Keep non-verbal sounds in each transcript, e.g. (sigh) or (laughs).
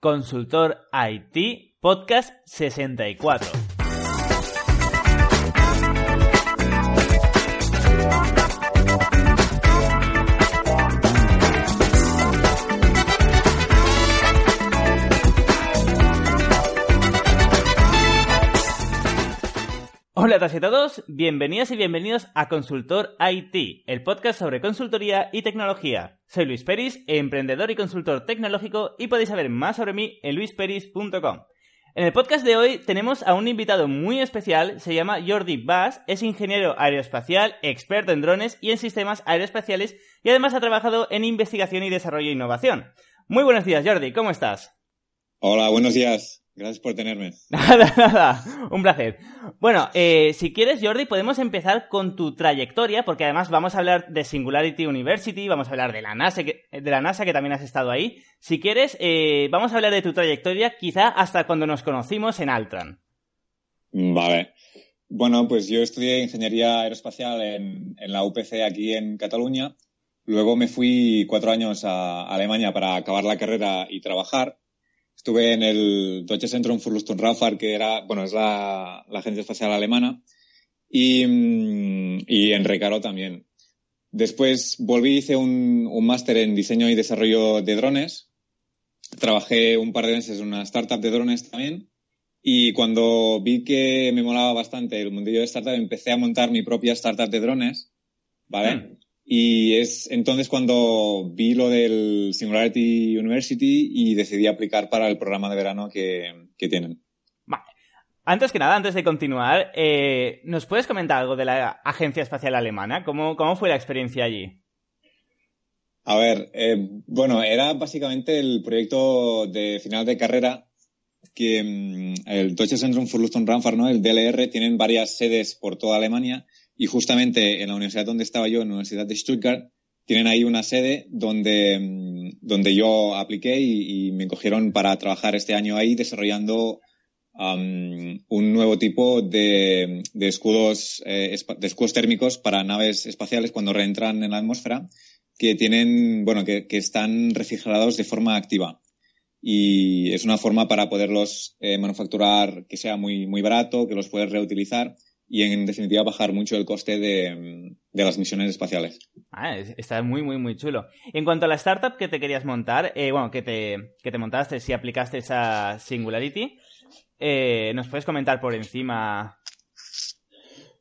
Consultor IT Podcast 64. Hola a todas y a todos, bienvenidos y bienvenidos a Consultor IT, el podcast sobre consultoría y tecnología. Soy Luis Peris, emprendedor y consultor tecnológico y podéis saber más sobre mí en luisperis.com. En el podcast de hoy tenemos a un invitado muy especial, se llama Jordi Bass, es ingeniero aeroespacial, experto en drones y en sistemas aeroespaciales y además ha trabajado en investigación y desarrollo e innovación. Muy buenos días Jordi, ¿cómo estás? Hola, buenos días. Gracias por tenerme. (laughs) Nada, nada, un placer. Bueno, eh, si quieres, Jordi, podemos empezar con tu trayectoria, porque además vamos a hablar de Singularity University, vamos a hablar de la NASA, que, de la NASA, que también has estado ahí. Si quieres, eh, vamos a hablar de tu trayectoria, quizá hasta cuando nos conocimos en Altran. Vale. Bueno, pues yo estudié ingeniería aeroespacial en, en la UPC aquí en Cataluña. Luego me fui cuatro años a Alemania para acabar la carrera y trabajar Estuve en el Deutsche Zentrum für Lufthansa, que era, bueno, es la, agencia espacial alemana, y, mm, y en Recaro también. Después volví, hice un, un máster en diseño y desarrollo de drones. Trabajé un par de meses en una startup de drones también. Y cuando vi que me molaba bastante el mundillo de startup, empecé a montar mi propia startup de drones, ¿vale? Hmm. Y es entonces cuando vi lo del Singularity University y decidí aplicar para el programa de verano que, tienen. Vale. Antes que nada, antes de continuar, eh, ¿nos puedes comentar algo de la Agencia Espacial Alemana? ¿Cómo, cómo fue la experiencia allí? A ver, eh, bueno, era básicamente el proyecto de final de carrera que mm, el Deutsche Zentrum für Lufthansa, ¿no? el DLR, tienen varias sedes por toda Alemania y justamente en la universidad donde estaba yo, en la Universidad de Stuttgart, tienen ahí una sede donde, mm, donde yo apliqué y, me cogieron para trabajar este año ahí desarrollando un nuevo tipo de, de escudos, eh, de escudos térmicos para naves espaciales cuando reentran en la atmósfera que tienen, bueno, que, que están refrigerados de forma activa. Y es una forma para poderlos eh, manufacturar que sea muy, muy barato, que los puedes reutilizar y en definitiva bajar mucho el coste de, las misiones espaciales. Ah, está muy, muy, muy chulo. En cuanto a la startup que te querías montar, eh, bueno, que te, que te montaste si aplicaste esa Singularity, eh, ¿nos puedes comentar por encima?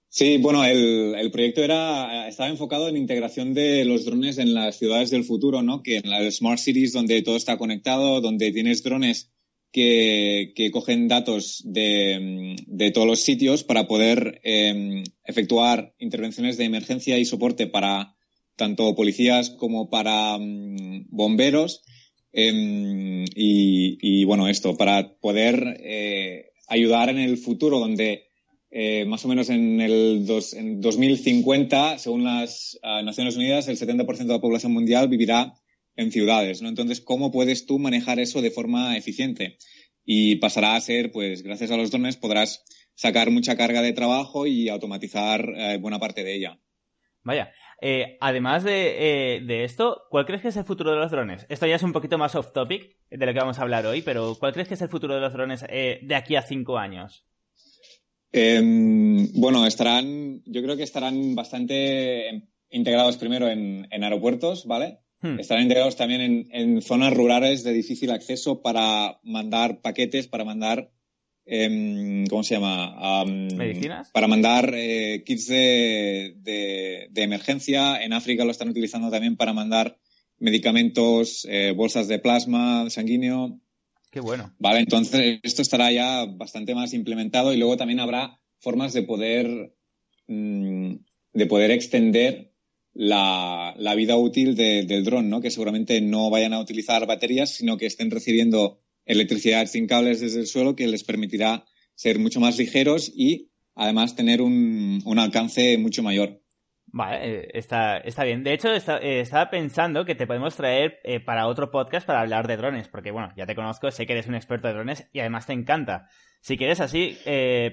Sí, bueno, el, el, proyecto era, estaba enfocado en integración de los drones en las ciudades del futuro, ¿no? Que en las smart cities donde todo está conectado, donde tienes drones que, cogen datos de, todos los sitios para poder em, efectuar intervenciones de emergencia y soporte para tanto policías como para mm, bomberos. Em, y, bueno, esto, para poder eh, ayudar en el futuro donde eh, más o menos en el en 2050, según las ah, Naciones Unidas, el 70% de la población mundial vivirá en ciudades, ¿no? Entonces, ¿cómo puedes tú manejar eso de forma eficiente? Y pasará a ser, pues, gracias a los drones podrás sacar mucha carga de trabajo y automatizar eh, buena parte de ella. Vaya, eh, además de, eh, de, esto, ¿cuál crees que es el futuro de los drones? Esto ya es un poquito más off topic de lo que vamos a hablar hoy, pero ¿cuál crees que es el futuro de los drones de aquí a cinco años? Em, bueno, estarán, yo creo que estarán bastante integrados primero en, en aeropuertos, ¿vale? Hmm. Están integrados también en, zonas rurales de difícil acceso para mandar paquetes, para mandar, em, ¿cómo se llama? ¿Medicinas? Para mandar eh, kits de, de, emergencia. En África lo están utilizando también para mandar medicamentos, eh, bolsas de plasma sanguíneo. Qué bueno. Vale, entonces esto estará ya bastante más implementado y luego también habrá formas de poder, mm, de poder extender la, la vida útil del dron, ¿no? Que seguramente no vayan a utilizar baterías, sino que estén recibiendo electricidad sin cables desde el suelo que les permitirá ser mucho más ligeros y además tener un, un alcance mucho mayor. Vale, eh, está, está bien. De hecho, eh, estaba pensando que te podemos traer eh, para otro podcast para hablar de drones, porque bueno, ya te conozco, sé que eres un experto de drones y además te encanta. Si quieres así,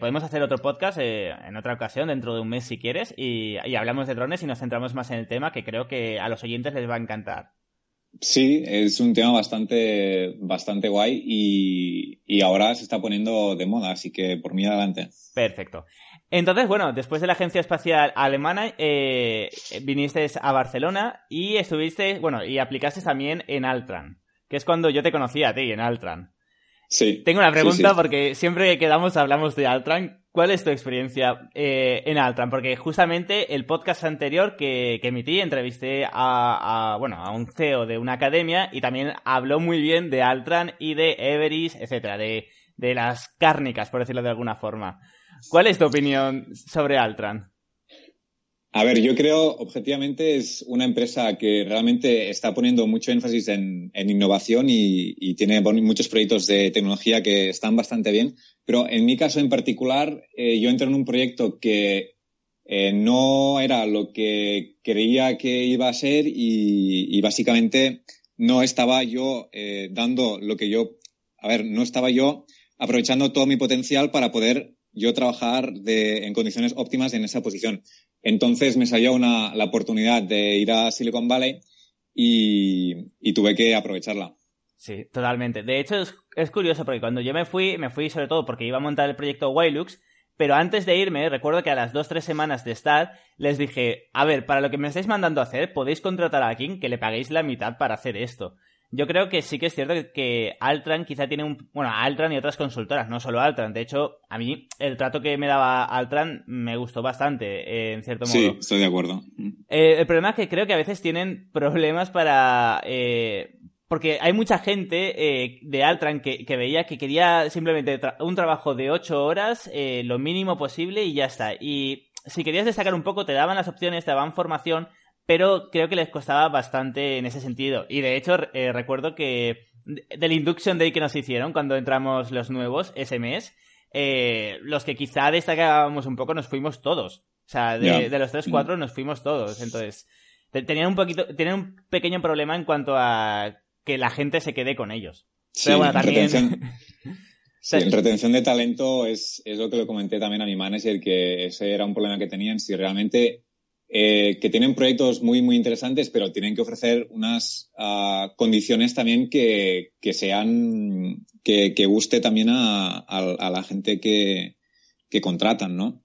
podemos hacer otro podcast en otra ocasión, dentro de un mes si quieres, y, hablamos de drones y nos centramos más en el tema que creo que a los oyentes les va a encantar. Sí, es un tema bastante, bastante guay y, y, ahora se está poniendo de moda, así que por mí adelante. Perfecto. Entonces, bueno, después de la Agencia Espacial Alemana, eh, viniste a Barcelona y estuviste, bueno, y aplicaste también en Altran, que es cuando yo te conocí a ti, en Altran. Sí. Tengo una pregunta porque siempre que quedamos hablamos de Altran. ¿Cuál es tu experiencia eh, en Altran? Porque justamente el podcast anterior que, emití entrevisté a, bueno, a un CEO de una academia y también habló muy bien de Altran y de Everis, etcétera, de, de las cárnicas, por decirlo de alguna forma. ¿Cuál es tu opinión sobre Altran? A ver, yo creo, objetivamente, es una empresa que realmente está poniendo mucho énfasis en, innovación y, tiene muchos proyectos de tecnología que están bastante bien. Pero en mi caso en particular, eh, yo entré en un proyecto que eh, no era lo que creía que iba a ser y, básicamente no estaba yo eh, dando lo que yo, a ver, no estaba yo aprovechando todo mi potencial para poder yo trabajar en condiciones óptimas en esa posición. Entonces me salió una, la oportunidad de ir a Silicon Valley y, tuve que aprovecharla. Sí, totalmente. De hecho, es, curioso porque cuando yo me fui, me fui sobre todo porque iba a montar el proyecto Wilux, pero antes de irme, recuerdo que a las dos, tres semanas de estar, les dije, a ver, para lo que me estáis mandando a hacer, podéis contratar a alguien que le paguéis la mitad para hacer esto. Yo creo que sí que es cierto que Altran quizá tiene un... Bueno, Altran y otras consultoras, no solo Altran. De hecho, a mí el trato que me daba Altran me gustó bastante, eh, en cierto modo. Sí, estoy de acuerdo. Eh, el problema es que creo que a veces tienen problemas para... Eh, porque hay mucha gente de Altran que, que, veía que quería simplemente un trabajo de ocho horas, lo mínimo posible y ya está. Y si querías destacar un poco, te daban las opciones, te daban formación, pero creo que les costaba bastante en ese sentido. Y de hecho, eh, recuerdo que del Induction Day que nos hicieron cuando entramos los nuevos ese mes, eh, los que quizá destacábamos un poco nos fuimos todos. O sea, de, los tres, cuatro nos fuimos todos. Entonces, tenían un poquito, tenían un pequeño problema en cuanto a que la gente se quede con ellos. Sí, Pero bueno, también... (laughs) Sí, en retención de talento es, es lo que le comenté también a mi manager, que ese era un problema que tenían. Si realmente eh, que tienen proyectos muy, muy interesantes, pero tienen que ofrecer unas uh, condiciones también que, que sean, que, guste también a, a, la gente que, que contratan, ¿no?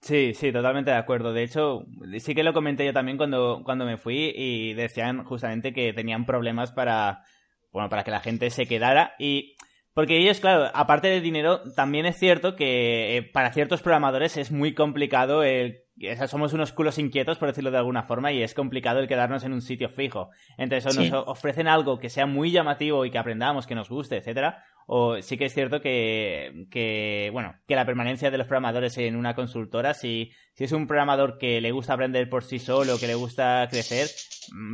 Sí, sí, totalmente de acuerdo. De hecho, sí que lo comenté yo también cuando, cuando me fui y decían justamente que tenían problemas para, bueno, para que la gente se quedara y porque ellos, claro, aparte del dinero, también es cierto que eh, para ciertos programadores es muy complicado el somos unos culos inquietos, por decirlo de alguna forma, y es complicado el quedarnos en un sitio fijo. Entonces, o nos ofrecen algo que sea muy llamativo y que aprendamos, que nos guste, etcétera, o sí que es cierto que, que, bueno, que la permanencia de los programadores en una consultora, si, si es un programador que le gusta aprender por sí solo, que le gusta crecer,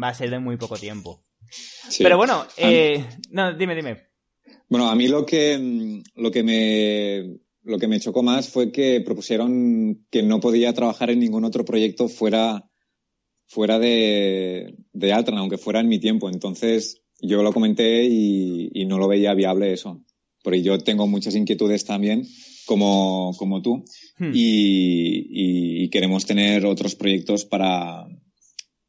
va a ser de muy poco tiempo. Pero bueno, eh, no, dime, dime. Bueno, a mí lo que, lo que me lo que me chocó más fue que propusieron que no podía trabajar en ningún otro proyecto fuera, fuera de, de Altran, aunque fuera en mi tiempo. Entonces yo lo comenté y, no lo veía viable eso. Porque yo tengo muchas inquietudes también, como, como tú, hmm. y, y, queremos tener otros proyectos para,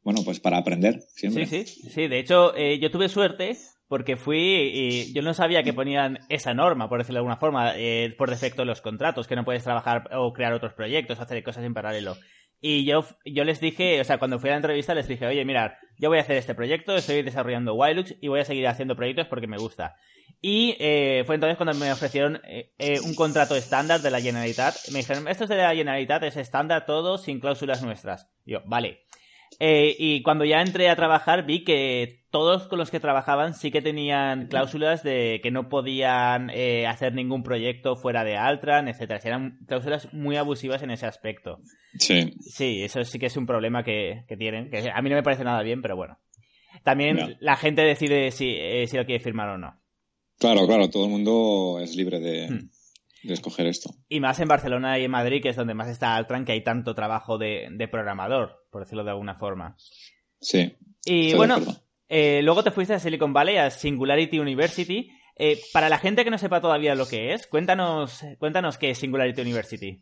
bueno, pues para aprender siempre. Sí, sí, sí. De hecho, eh, yo tuve suerte porque fui y yo no sabía que ponían esa norma, por decirlo de alguna forma, eh, por defecto los contratos, que no puedes trabajar o crear otros proyectos, hacer cosas en paralelo. Y yo, yo les dije, o sea, cuando fui a la entrevista les dije, oye, mirad, yo voy a hacer este proyecto, estoy desarrollando Wilux y voy a seguir haciendo proyectos porque me gusta. Y eh, fue entonces cuando me ofrecieron eh, un contrato estándar de la Generalitat. Me dijeron, esto es de la Generalitat, es estándar todo, sin cláusulas nuestras. yo, vale. Eh, y cuando ya entré a trabajar vi que todos con los que trabajaban sí que tenían cláusulas de que no podían eh, hacer ningún proyecto fuera de Altran, etcétera. Eran cláusulas muy abusivas en ese aspecto. Sí. Sí, eso sí que es un problema que, tienen, que a mí no me parece nada bien, pero bueno. También la gente decide si, eh, si lo quiere firmar o no. Claro, claro, todo el mundo es libre de, hmm de escoger esto. Y más en Barcelona y en Madrid, que es donde más está Altran, que hay tanto trabajo de, programador, por decirlo de alguna forma. Sí. Y bueno, eh, luego te fuiste a Silicon Valley, a Singularity University. Eh, para la gente que no sepa todavía lo que es, cuéntanos, cuéntanos qué es Singularity University.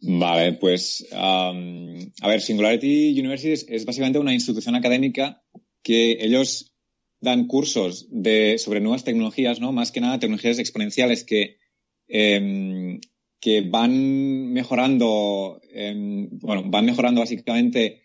Vale, pues a ver, Singularity University es, básicamente una institución académica que ellos dan cursos de, sobre nuevas tecnologías, ¿no? Más que nada tecnologías exponenciales que, em, que van mejorando, em, bueno, van mejorando básicamente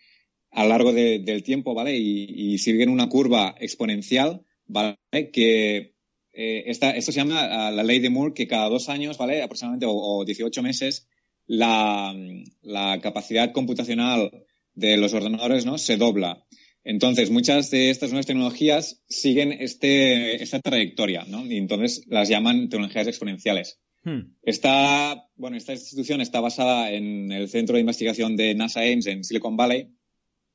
a lo largo del tiempo, ¿vale? Y, siguen una curva exponencial, ¿vale? Que eh, esto se llama ah, la ley de Moore, que cada dos años, ¿vale? Aproximadamente, o, o 18 meses, la, la, capacidad computacional de los ordenadores, ¿no? Se dobla. Entonces, muchas de estas nuevas tecnologías siguen este, esta trayectoria, ¿no? Y entonces las llaman tecnologías exponenciales. Hmm. Esta, bueno, esta institución está basada en el centro de investigación de NASA Ames en Silicon Valley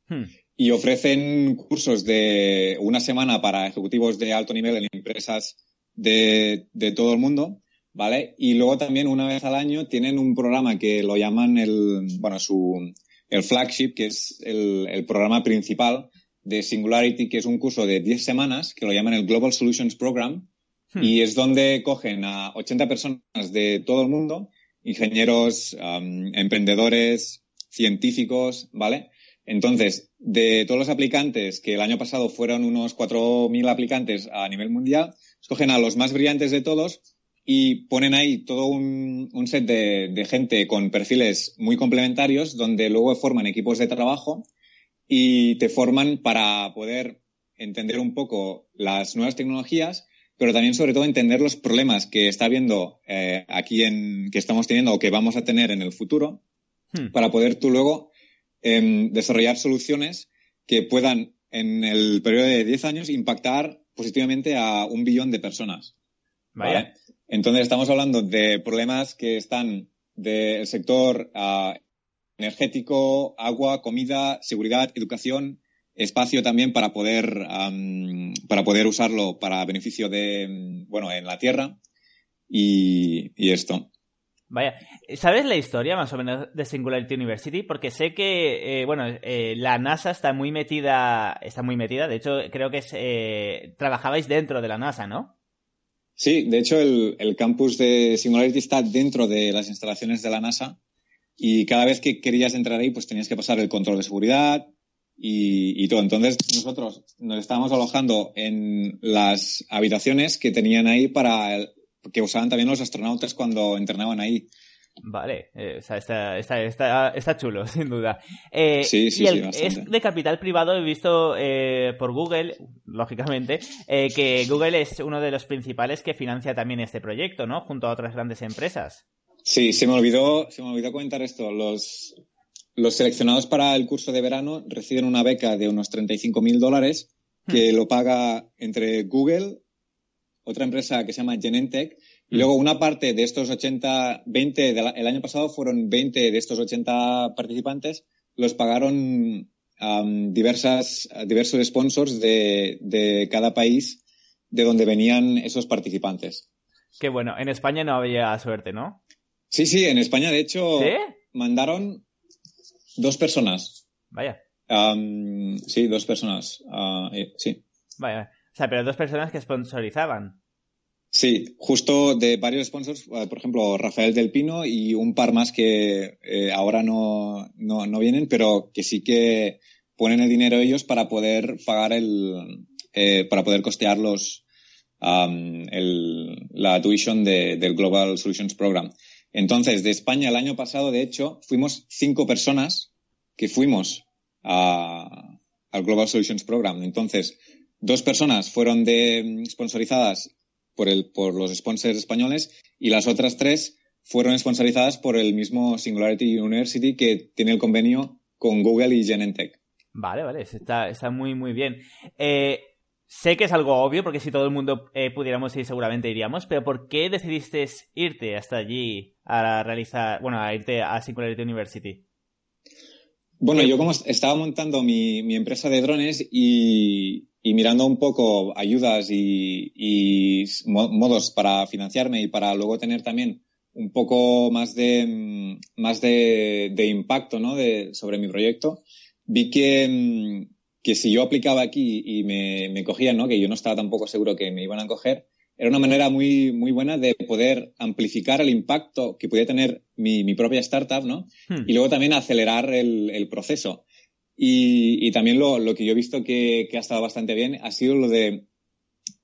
hmm. y ofrecen cursos de una semana para ejecutivos de alto nivel en empresas de, de todo el mundo, ¿vale? Y luego también una vez al año tienen un programa que lo llaman el, bueno, su, el flagship, que es el, el programa principal de Singularity, que es un curso de 10 semanas, que lo llaman el Global Solutions Program, hmm. y es donde cogen a 80 personas de todo el mundo, ingenieros, emprendedores, científicos, ¿vale? Entonces, de todos los aplicantes, que el año pasado fueron unos 4.000 aplicantes a nivel mundial, escogen a los más brillantes de todos y ponen ahí todo un, set de, gente con perfiles muy complementarios donde luego forman equipos de trabajo y te forman para poder entender un poco las nuevas tecnologías, pero también sobre todo entender los problemas que está habiendo eh, aquí en que estamos teniendo o que vamos a tener en el futuro, hmm. para poder tú luego em, desarrollar soluciones que puedan en el periodo de 10 años impactar positivamente a un billón de personas. Vaya. Entonces estamos hablando de problemas que están del sector ah, energético, agua, comida, seguridad, educación, espacio también para poder para poder usarlo para beneficio de bueno en la tierra y, esto. Vaya, ¿sabes la historia más o menos de Singularity University? Porque sé que, eh, bueno, eh, la NASA está muy metida, está muy metida, de hecho creo que eh, trabajabais dentro de la NASA, ¿no? Sí, de hecho el, campus de Singularity está dentro de las instalaciones de la NASA y cada vez que querías entrar ahí pues tenías que pasar el control de seguridad y, todo. Entonces nosotros nos estábamos alojando en las habitaciones que tenían ahí para que usaban también los astronautas cuando entrenaban ahí. Vale, eh, está, está, está, chulo, (laughs) sin duda. Eh, sí, sí, sí, Es de capital privado, he visto eh, por Google, lógicamente, que Google es uno de los principales que financia también este proyecto, ¿no? Junto a otras grandes empresas. Sí, se me olvidó, se me olvidó comentar esto. Los, los seleccionados para el curso de verano reciben una beca de unos 35.000 dólares que hmm. lo paga entre Google, otra empresa que se llama Genentech, y luego una parte de estos 80, 20, el año pasado fueron 20 de estos 80 participantes, los pagaron diversas, diversos sponsors de, de cada país de donde venían esos participantes. Qué bueno, en España no había suerte, ¿no? Sí, sí, en España de hecho mandaron dos personas. Vaya. sí, dos personas. Eh, sí. Vaya. O sea, pero dos personas que sponsorizaban. Sí, justo de varios sponsors, eh, por ejemplo, Rafael del Pino y un par más que eh, ahora no, no, vienen, pero que sí que ponen el dinero ellos para poder pagar el, eh, para poder costear los, el, la tuition del Global Solutions Program. Entonces, de España el año pasado, de hecho, fuimos cinco personas que fuimos a, al Global Solutions Program. Entonces, dos personas fueron de sponsorizadas por, el, por los sponsors españoles y las otras tres fueron sponsorizadas por el mismo Singularity University que tiene el convenio con Google y Genentech. Vale, vale, está, está muy, muy bien. Eh, sé que es algo obvio, porque si todo el mundo eh, pudiéramos ir, seguramente iríamos, pero ¿por qué decidiste irte hasta allí a realizar, bueno, a irte a Singularity University? Bueno, yo como estaba montando mi, mi empresa de drones y, y mirando un poco ayudas y, modos para financiarme y para luego tener también un poco más de, más de, impacto ¿no? de, sobre mi proyecto, vi que, mm, que si yo aplicaba aquí y me, me cogían, ¿no? que yo no estaba tampoco seguro que me iban a coger, era una manera muy, muy buena de poder amplificar el impacto que podía tener mi, mi propia startup, ¿no? Hmm. Y luego también acelerar el, el proceso. Y, también lo, que yo he visto que, ha estado bastante bien ha sido lo de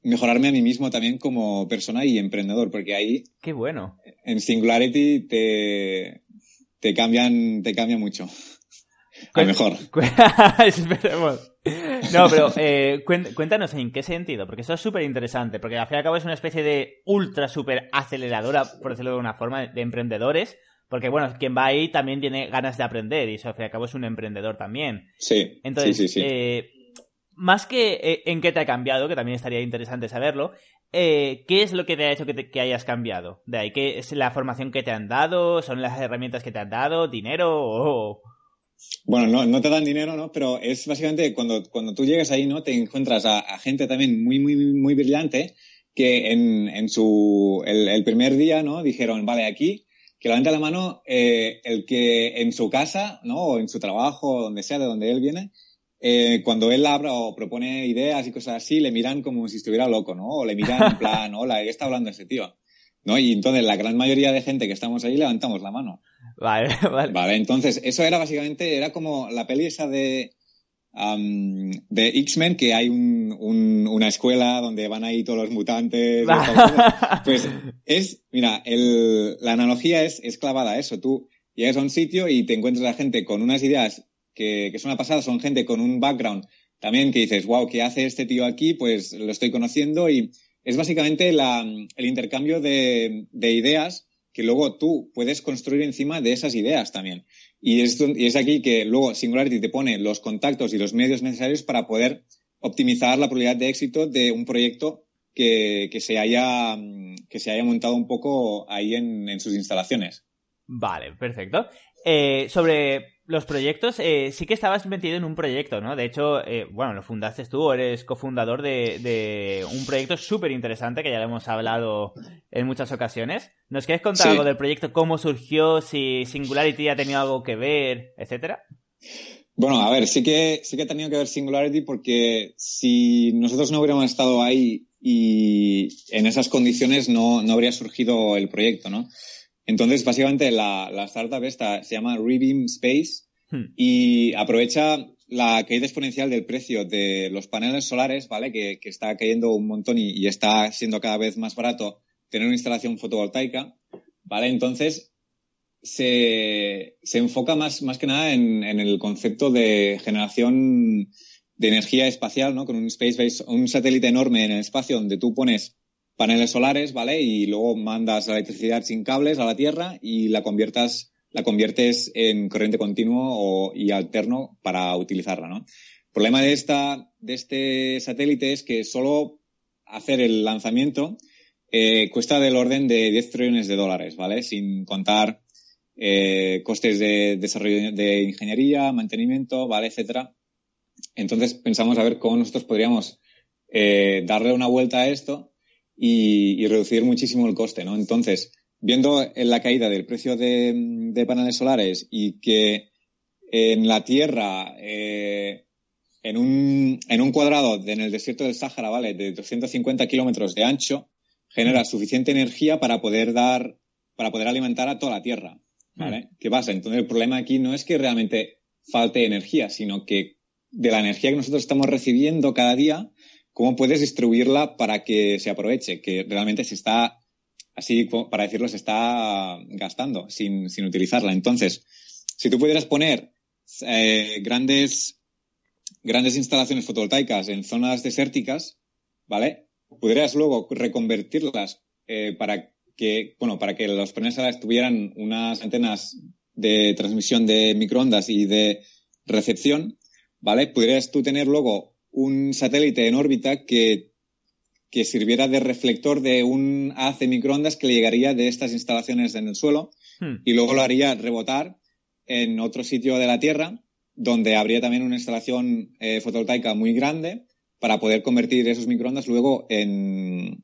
mejorarme a mí mismo también como persona y emprendedor, porque ahí... Qué bueno. En Singularity te, te cambian, te cambia mucho. A mejor. (laughs) (laughs) Esperemos. No, pero eh, cuéntanos en qué sentido, porque eso es súper interesante, porque al fin y al cabo es una especie de ultra super aceleradora, por decirlo de una forma, de emprendedores, porque bueno, quien va ahí también tiene ganas de aprender y eso al fin y al cabo es un emprendedor también. Sí. Entonces, sí, sí, eh, más que eh, en qué te ha cambiado, que también estaría interesante saberlo, ¿qué es lo que te ha hecho que, que, hayas cambiado? De ahí, ¿qué es la formación que te han dado? ¿Son las herramientas que te han dado? ¿Dinero? O... Bueno, no, no te dan dinero, ¿no? Pero es básicamente cuando, cuando tú llegas ahí, ¿no? Te encuentras a, gente también muy, muy, muy brillante que en, en su, el, primer día, ¿no? Dijeron, vale, aquí, que levante la mano eh, el que en su casa, ¿no? O en su trabajo, donde sea, de donde él viene, eh, cuando él habla o propone ideas y cosas así, le miran como si estuviera loco, ¿no? O le miran en (laughs) plan, hola, ¿qué está hablando ese tío? ¿No? Y entonces la gran mayoría de gente que estamos ahí levantamos la mano. Vale, (laughs) vale. Vale, entonces eso era básicamente, era como la peli esa de, de X-Men, que hay un, una escuela donde van ahí todos los mutantes. (laughs) pues es, mira, el, la analogía es, es clavada a eso. Tú llegas a un sitio y te encuentras a gente con unas ideas que, que son una pasada, son gente con un background también que dices, wow, ¿qué hace este tío aquí? Pues lo estoy conociendo y es básicamente la, el intercambio de, de ideas que luego tú puedes construir encima de esas ideas también. Y es, y es aquí que luego Singularity te pone los contactos y los medios necesarios para poder optimizar la probabilidad de éxito de un proyecto que, que se, haya, que se haya montado un poco ahí en, en sus instalaciones. Vale, perfecto. Eh, sobre los proyectos, eh, sí que estabas metido en un proyecto, ¿no? De hecho, eh, bueno, lo fundaste tú, eres cofundador de, de un proyecto súper interesante que ya lo hemos hablado en muchas ocasiones. ¿Nos quieres contar algo del proyecto? ¿Cómo surgió? ¿Si Singularity ha tenido algo que ver? Etcétera. Bueno, a ver, sí que, sí que ha tenido que ver Singularity porque si nosotros no hubiéramos estado ahí y en esas condiciones no, no habría surgido el proyecto, ¿no? Entonces, básicamente, la, la startup esta se llama Rebeam Space hmm. y aprovecha la caída exponencial del precio de los paneles solares, ¿vale? Que, que está cayendo un montón y, y, está siendo cada vez más barato tener una instalación fotovoltaica, ¿vale? Entonces, se, se enfoca más, más que nada en, en, el concepto de generación de energía espacial, ¿no? Con un space base, un satélite enorme en el espacio donde tú pones paneles solares, ¿vale? Y luego mandas la electricidad sin cables a la Tierra y la conviertas, la conviertes en corriente continuo y alterno para utilizarla, ¿no? El problema de esta, de este satélite es que solo hacer el lanzamiento eh, cuesta del orden de 10 trillones de dólares, ¿vale? Sin contar eh, costes de desarrollo de ingeniería, mantenimiento, ¿vale? Etcétera. Entonces pensamos a ver cómo nosotros podríamos eh, darle una vuelta a esto y, reducir muchísimo el coste, ¿no? Entonces, viendo la caída del precio de, paneles solares y que en la Tierra, eh, en, un, en un cuadrado en el desierto del Sáhara, ¿vale? De 250 kilómetros de ancho, genera suficiente energía para poder dar, para poder alimentar a toda la Tierra, ¿vale? ¿Qué pasa? Entonces, el problema aquí no es que realmente falte energía, sino que de la energía que nosotros estamos recibiendo cada día, cómo puedes distribuirla para que se aproveche, que realmente se está, así para decirlo, se está gastando sin, sin utilizarla. Entonces, si tú pudieras poner eh, grandes, grandes instalaciones fotovoltaicas en zonas desérticas, ¿vale? Podrías luego reconvertirlas eh, para que, bueno, para que los paneles tuvieran unas antenas de transmisión de microondas y de recepción, ¿vale? Podrías tú tener luego un satélite en órbita que, que sirviera de reflector de un haz de microondas que le llegaría de estas instalaciones en el suelo hmm. y luego lo haría rebotar en otro sitio de la Tierra donde habría también una instalación eh, fotovoltaica muy grande para poder convertir esos microondas luego en,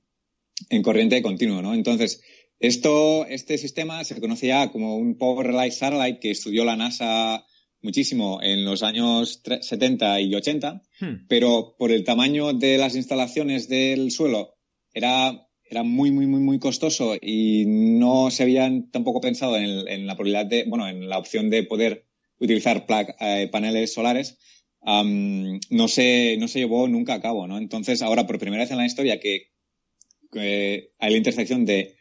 en corriente continua, ¿no? Entonces, esto, este sistema se conoce ya como un Power Relay Satellite que estudió la NASA muchísimo en los años 70 y 80, hmm. pero por el tamaño de las instalaciones del suelo era, era muy, muy, muy, muy costoso y no se habían tampoco pensado en, la probabilidad de, bueno, en la opción de poder utilizar eh, paneles solares. no, se, no se llevó nunca a cabo, ¿no? Entonces, ahora, por primera vez en la historia que, hay la intersección de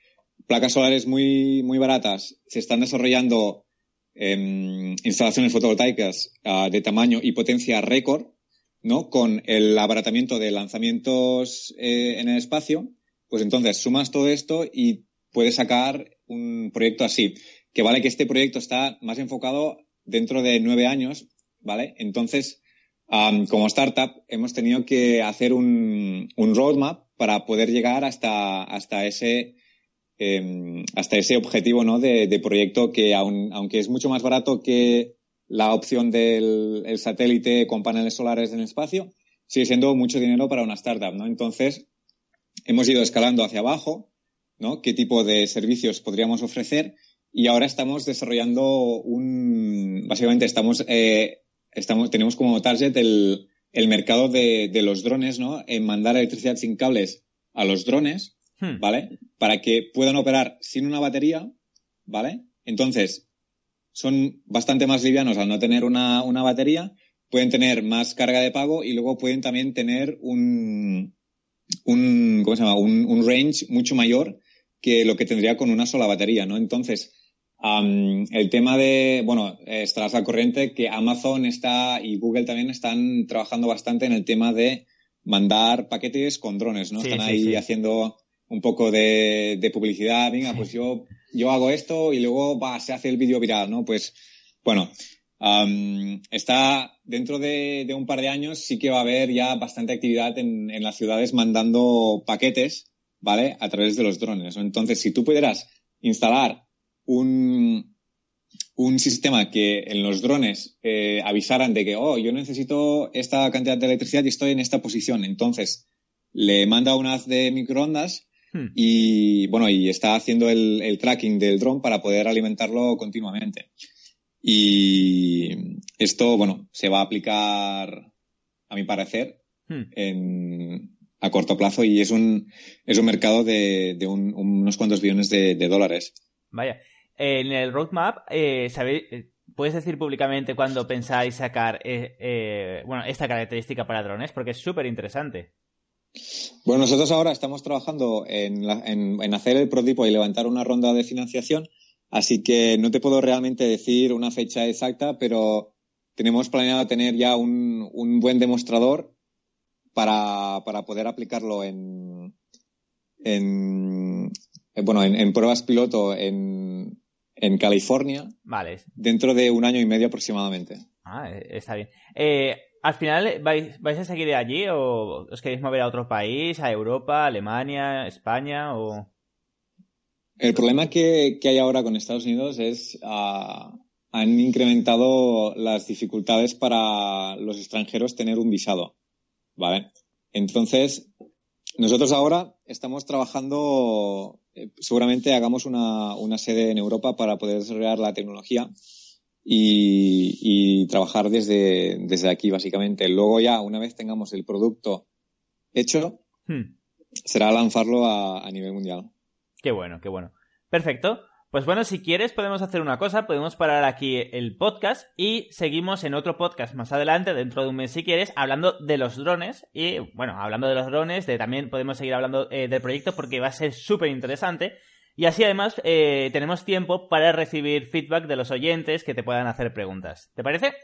placas solares muy, muy baratas, se están desarrollando em, instalaciones fotovoltaicas ah, de tamaño y potencia récord, ¿no? Con el abaratamiento de lanzamientos eh, en el espacio, pues entonces sumas todo esto y puedes sacar un proyecto así. Que vale que este proyecto está más enfocado dentro de nueve años, ¿vale? Entonces, como startup hemos tenido que hacer un, roadmap para poder llegar hasta, hasta ese em, hasta ese objetivo ¿no? de, proyecto que aunque es mucho más barato que la opción del satélite con paneles solares en el espacio, sigue siendo mucho dinero para una startup, ¿no? Entonces, hemos ido escalando hacia abajo, ¿no? ¿Qué tipo de servicios podríamos ofrecer? Y ahora estamos desarrollando un, básicamente estamos eh, estamos, tenemos como target el, el mercado de, de, los drones, ¿no? En mandar electricidad sin cables a los drones, hmm. ¿vale? Para que puedan operar sin una batería, ¿vale? Entonces, son bastante más livianos al no tener una, una batería, pueden tener más carga de pago y luego pueden también tener un, un, ¿cómo se llama? Un, un range mucho mayor que lo que tendría con una sola batería, ¿no? Entonces, el tema de, bueno, estarás al corriente que Amazon está y Google también están trabajando bastante en el tema de mandar paquetes con drones, ¿no? están ahí haciendo un poco de, publicidad, venga, pues yo, yo hago esto y luego va, se hace el vídeo viral, ¿no? Pues, bueno, está dentro de, un par de años sí que va a haber ya bastante actividad en, en las ciudades mandando paquetes, ¿vale? A través de los drones. Entonces, si tú pudieras instalar un, un sistema que en los drones eh, avisaran de que, oh, yo necesito esta cantidad de electricidad y estoy en esta posición. Entonces, le manda un haz de microondas hmm. y, bueno, y está haciendo el, tracking del dron para poder alimentarlo continuamente. Y esto, bueno, se va a aplicar, a mi parecer, hmm. en, a corto plazo y es un, es un mercado de, de unos cuantos billones de, de dólares. Vaya en el roadmap, eh, ¿sabéis, eh, ¿puedes decir públicamente cuándo pensáis sacar eh, bueno, esta característica para drones? Porque es súper interesante. Bueno, nosotros ahora estamos trabajando en, hacer el prototipo y levantar una ronda de financiación, así que no te puedo realmente decir una fecha exacta, pero tenemos planeado tener ya un, buen demostrador para, poder aplicarlo en, en bueno, en, pruebas piloto en, en California. Vale. Dentro de un año y medio aproximadamente. Ah, eh, está bien. Eh, ¿Al final vais, vais a seguir allí o os queréis mover a otro país, a Europa, Alemania, España o...? El problema que, hay ahora con Estados Unidos es uh, han incrementado las dificultades para los extranjeros tener un visado, ¿vale? Entonces, nosotros ahora estamos trabajando eh, seguramente hagamos una, sede en Europa para poder desarrollar la tecnología y, trabajar desde, desde aquí, básicamente. Luego ya, una vez tengamos el producto hecho, hmm. será lanzarlo a, a nivel mundial. Qué bueno, qué bueno. Perfecto. Pues bueno, si quieres podemos hacer una cosa, podemos parar aquí el podcast y seguimos en otro podcast más adelante, dentro de un mes si quieres, hablando de los drones y bueno, hablando de los drones, de, también podemos seguir hablando eh, del proyecto porque va a ser súper interesante y así además eh, tenemos tiempo para recibir feedback de los oyentes que te puedan hacer preguntas. ¿Te parece?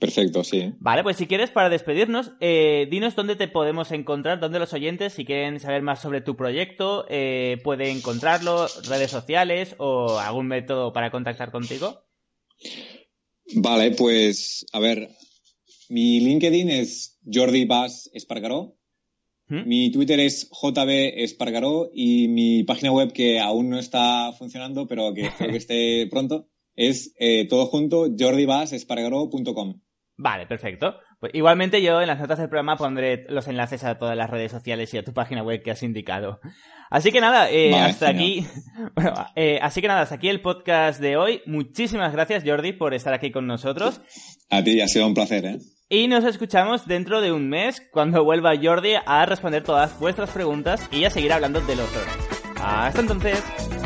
Perfecto, sí. Vale, pues si quieres, para despedirnos, eh, dinos dónde te podemos encontrar, dónde los oyentes, si quieren saber más sobre tu proyecto, eh, pueden encontrarlo, redes sociales o algún método para contactar contigo. Vale, pues a ver, mi LinkedIn es Jordi Bass Espargaró, ¿Mm? mi Twitter es JB Espargaró y mi página web que aún no está funcionando, pero que (laughs) espero que esté pronto, es eh, todo junto jordibasespargaró.com. Vale, perfecto. Pues igualmente yo en las notas del programa pondré los enlaces a todas las redes sociales y a tu página web que has indicado. Así que nada, eh, hasta aquí. (laughs) Bueno, eh, así que nada, hasta aquí el podcast de hoy. Muchísimas gracias, Jordi, por estar aquí con nosotros. A ti, ha sido un placer, ¿eh? Y nos escuchamos dentro de un mes cuando vuelva Jordi a responder todas vuestras preguntas y a seguir hablando de los drones. Hasta entonces.